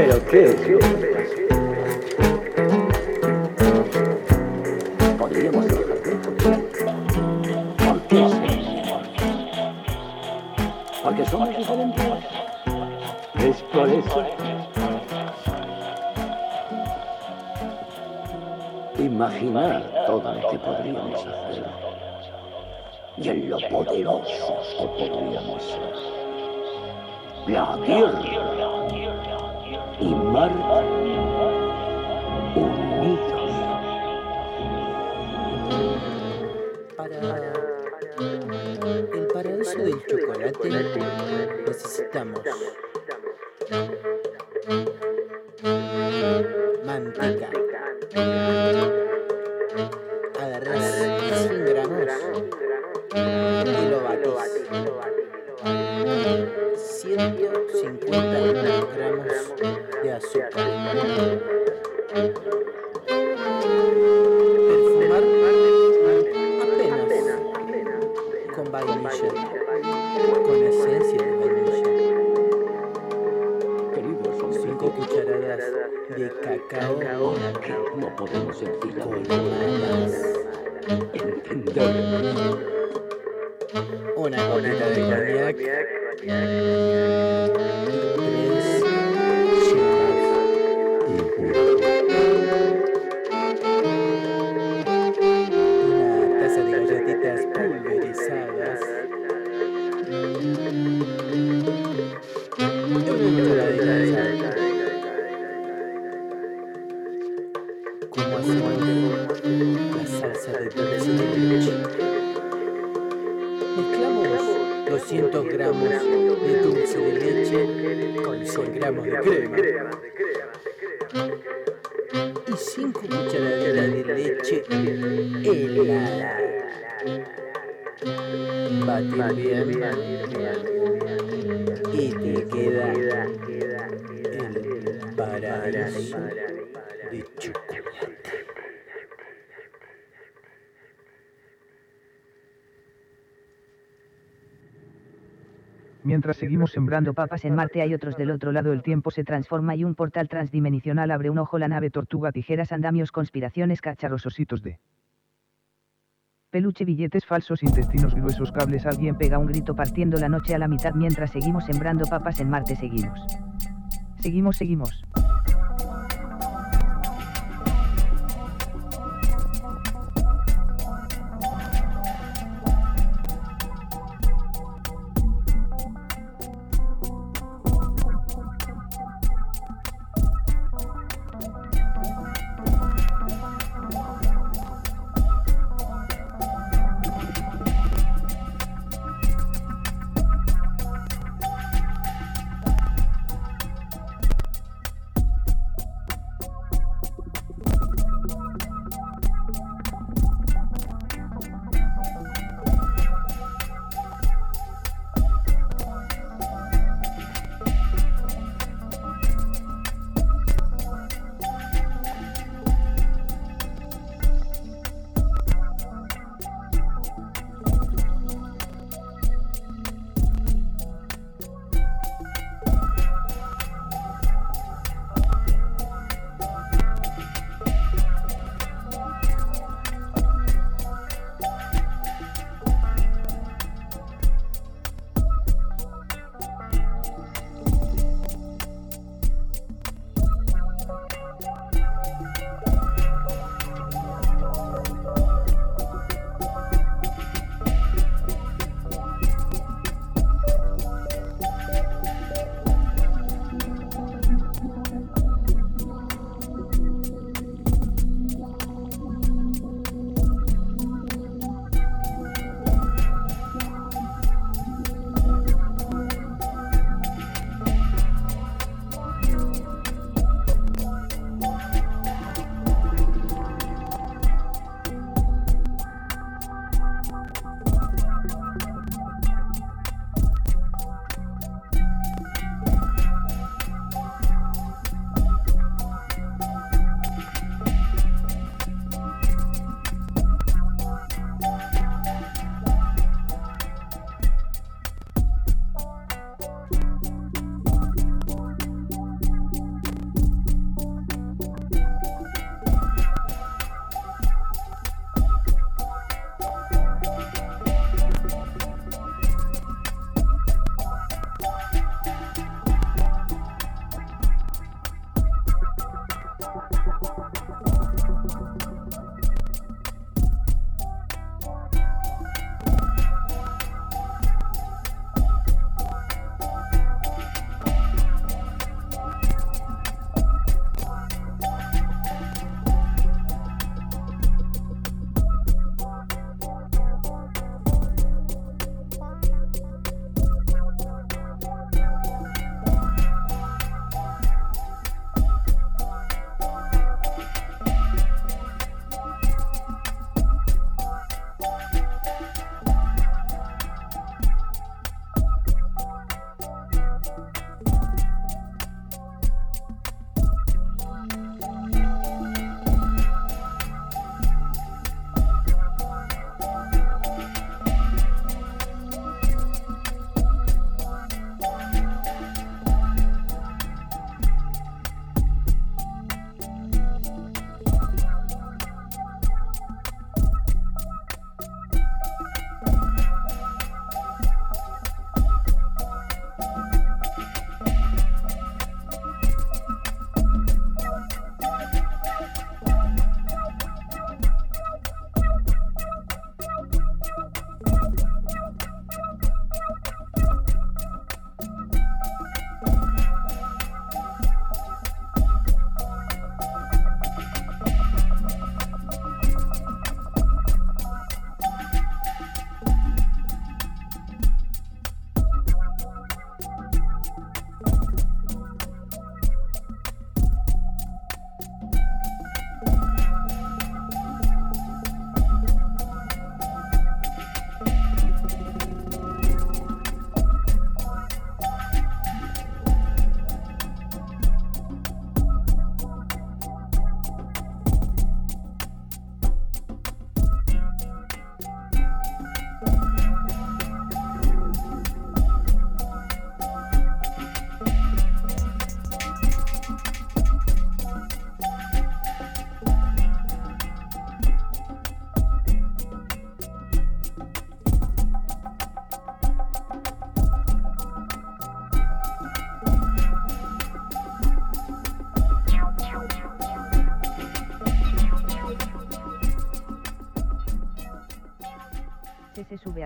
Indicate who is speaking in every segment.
Speaker 1: ¿Pero qué? Podríamos ¿Por qué? Porque somos diferentes. Es por eso. Imaginar todo lo que podríamos hacer y en lo poderosos que podríamos ser. La tierra para
Speaker 2: el paraíso del chocolate necesitamos manteca. Abonné, abonné, abonné, 5 cucharadas de leche helada. Batir bien y te queda el paraíso.
Speaker 3: Mientras seguimos sembrando
Speaker 4: papas en Marte hay otros del otro lado el tiempo se transforma y un portal transdimensional abre un ojo la nave tortuga tijeras andamios conspiraciones cacharros
Speaker 3: ositos de
Speaker 4: peluche billetes
Speaker 3: falsos intestinos gruesos cables alguien
Speaker 4: pega un grito partiendo la noche a la mitad mientras seguimos sembrando papas en Marte seguimos. Seguimos seguimos.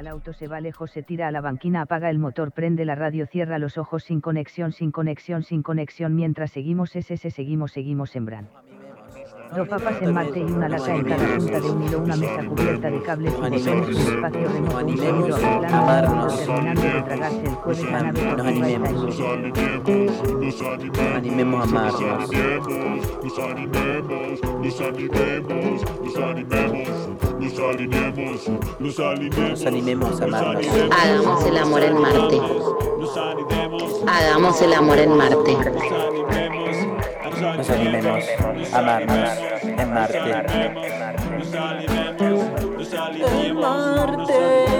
Speaker 4: Al auto, se va lejos, se tira a la banquina, apaga el motor, prende la radio, cierra los ojos sin conexión, sin conexión, sin conexión, mientras seguimos ese, seguimos, seguimos sembrando.
Speaker 5: Dos papas
Speaker 4: en Marte y una lata en cada punta de un hilo, una mesa cubierta de cables y botones, un espacio remoto, un sonido terminando de tragarse el jueves nave Nos animemos.
Speaker 5: Nos animemos a amarnos. Nos animemos, nos animemos, nos animemos, nos animemos, nos animemos, Nos animemos
Speaker 6: a amarnos.
Speaker 7: Hagamos el amor en Marte. nos animemos,
Speaker 8: Hagamos el amor en Marte.
Speaker 7: Nos animemos a amarnos en Marte.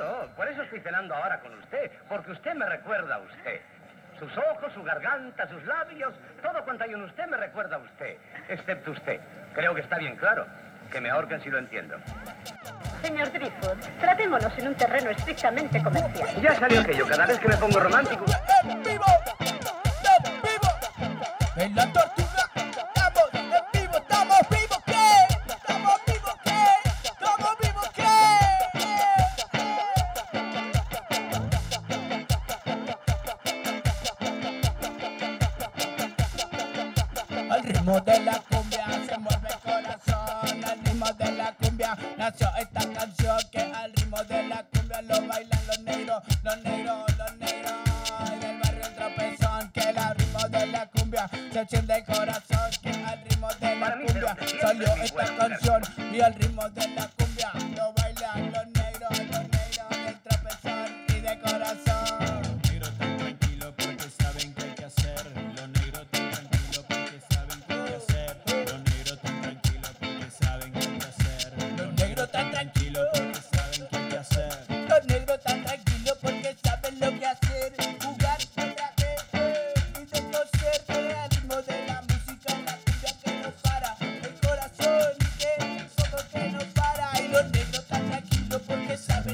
Speaker 9: Claro, por eso estoy cenando ahora con usted, porque usted me recuerda a usted. Sus ojos, su garganta, sus labios, todo cuanto hay en usted me recuerda a usted, excepto usted. Creo que está bien claro. Que me ahorquen si lo entiendo.
Speaker 10: Señor Driftwood, tratémonos en un terreno estrictamente comercial.
Speaker 11: Ya salió
Speaker 9: aquello, cada vez que me pongo romántico.
Speaker 11: en vivo, en vivo, en la cumbia lo bailan los negros, los negros, los negros. Del barrio El Tropezón, que al ritmo de la cumbia se enciende el corazón, que al ritmo de la cumbia salió esta canción y al ritmo de la cumbia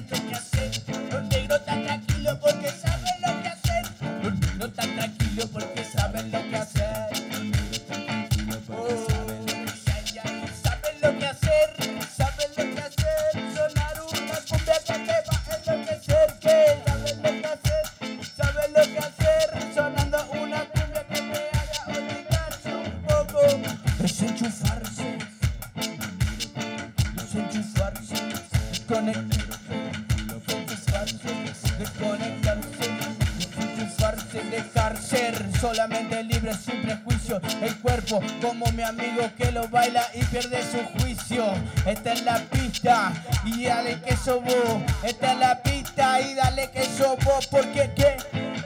Speaker 11: porque saben como mi amigo que lo baila y pierde su juicio. Esta es la pista y dale que vos. Esta es la pista y dale que vos porque ¿qué?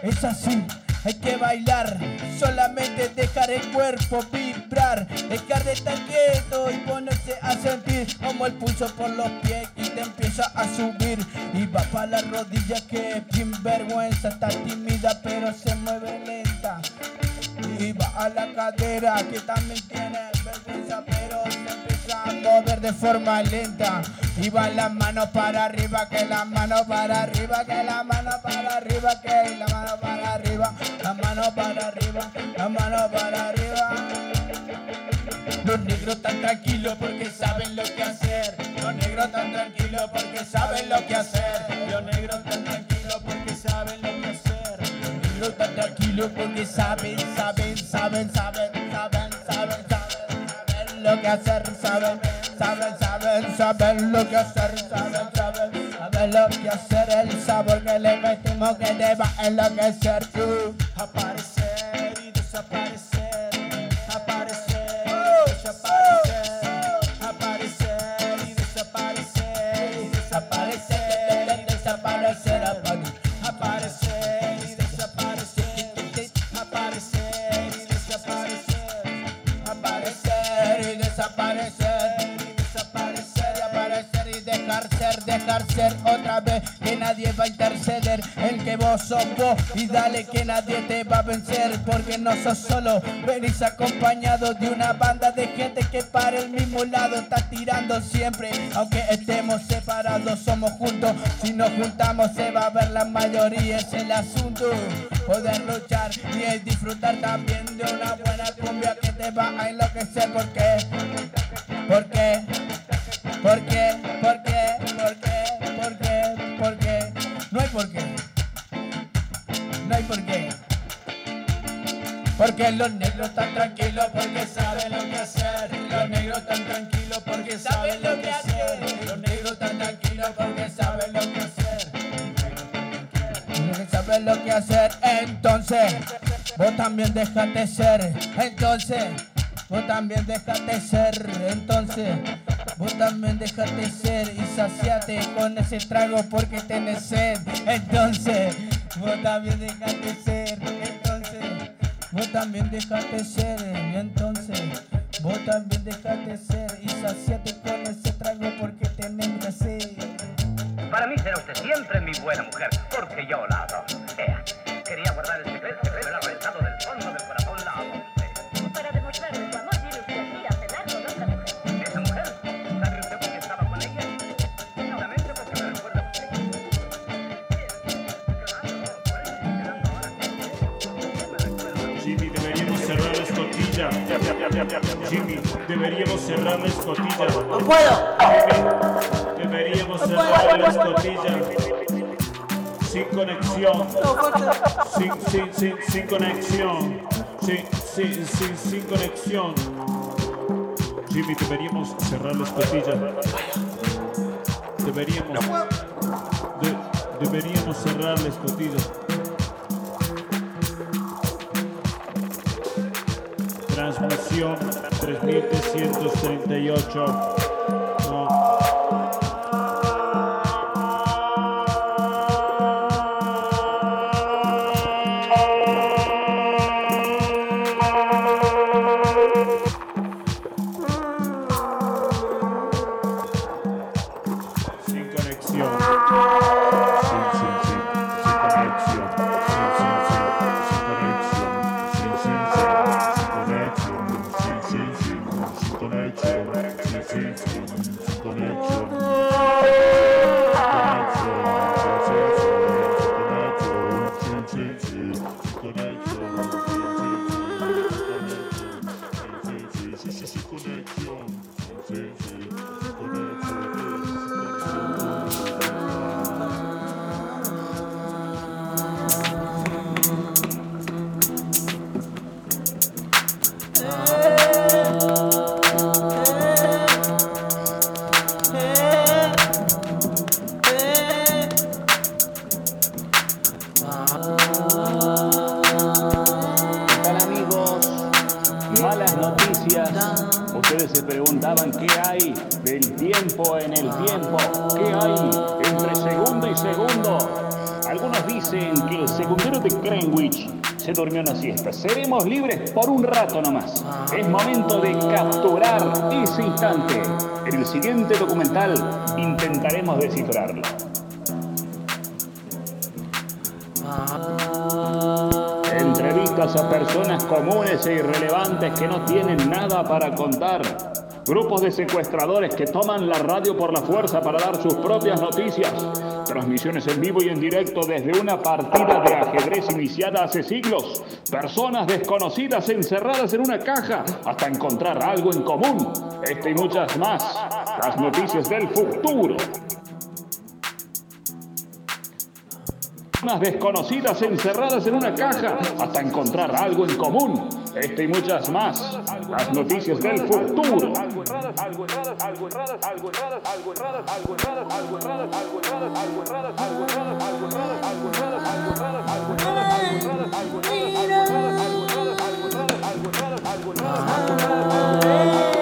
Speaker 11: es así. Hay que bailar, solamente dejar el cuerpo vibrar, dejar de estar quieto y ponerse a sentir como el pulso por los pies y te empieza a subir y va para las rodillas que sin vergüenza está tímida pero se mueve lenta y va a la cadera que también tiene vergüenza pero se empieza a mover de forma lenta y va las manos para arriba que la mano para arriba que la mano para arriba que la mano para arriba la mano para arriba la mano para arriba los negros tan tranquilos porque saben lo que hacer. Los negros tan tranquilos porque saben lo que hacer. Los
Speaker 7: negros tan tranquilos porque saben lo que hacer. Los negros tan tranquilos porque saben, saben,
Speaker 11: saben, saben, saben, saben, saben lo que hacer, saben,
Speaker 7: saben,
Speaker 11: saben, saben lo que hacer, saben, saben, saben lo que hacer. El sabor que le metimos que te va a enloquecer tú.
Speaker 7: Aparecer y desaparecer,
Speaker 11: ser, dejar ser otra vez que nadie va a interceder, el que vos sos vos y dale que nadie te va a vencer porque no sos solo, venís acompañado de una banda de gente que para el mismo lado está tirando siempre, aunque estemos separados somos juntos, si nos juntamos se va a ver la mayoría, es el asunto, poder luchar y disfrutar también de una buena cumbia que te va a enloquecer. Porque, porque, porque, porque, porque, porque, porque, no hay por qué, no hay por qué. Porque los negros están tranquilos porque
Speaker 7: saben lo que hacer. Los negros están tranquilos porque saben lo que hacer. Los negros están tranquilos porque saben lo que hacer.
Speaker 11: Porque saben lo que hacer. Entonces, vos también déjate ser. Entonces, vos también déjate ser. Entonces, vos también déjate ser y saciate con ese trago porque tenés sed. Entonces, vos también déjate ser. Entonces, vos también dejaste ser. Entonces, vos también dejaste ser. Y saciate con ese trago porque tenés que ser.
Speaker 9: Para mí será usted siempre mi buena mujer, porque yo la adoro. Quería guardar el secreto, pero ha pensado del fondo del
Speaker 7: Jimmy, deberíamos cerrar la escotilla. ¡No puedo! Jimmy, deberíamos cerrar la escotilla. Sin conexión. Sin, sin, sin, sin conexión. Sin, sin, sin, sin conexión. Jimmy, deberíamos cerrar la escotilla. Deberíamos. de- deberíamos cerrar la escotilla. Transmisión 3338.
Speaker 12: Se durmió una siesta. Seremos libres por un rato nomás. Es momento de capturar ese instante. En el siguiente documental intentaremos descifrarlo. Entrevistas a personas comunes e irrelevantes que no tienen nada para contar. Grupos de secuestradores que toman la radio por la fuerza para dar sus propias noticias. Transmisiones en vivo y en directo desde una partida de ajedrez iniciada hace siglos. Personas desconocidas encerradas en una caja hasta encontrar algo en común. Este y muchas más. Las noticias del futuro. Personas desconocidas encerradas en una caja hasta encontrar algo en común. Este y muchas más. Las noticias del futuro erradas, algo erradas, algo erradas, algo erradas, algo erradas, algo erradas, algo erradas, algo erradas, algo erradas, algo erradas, algo algo algo algo algo algo algo algo algo algo algo algo algo algo algo algo algo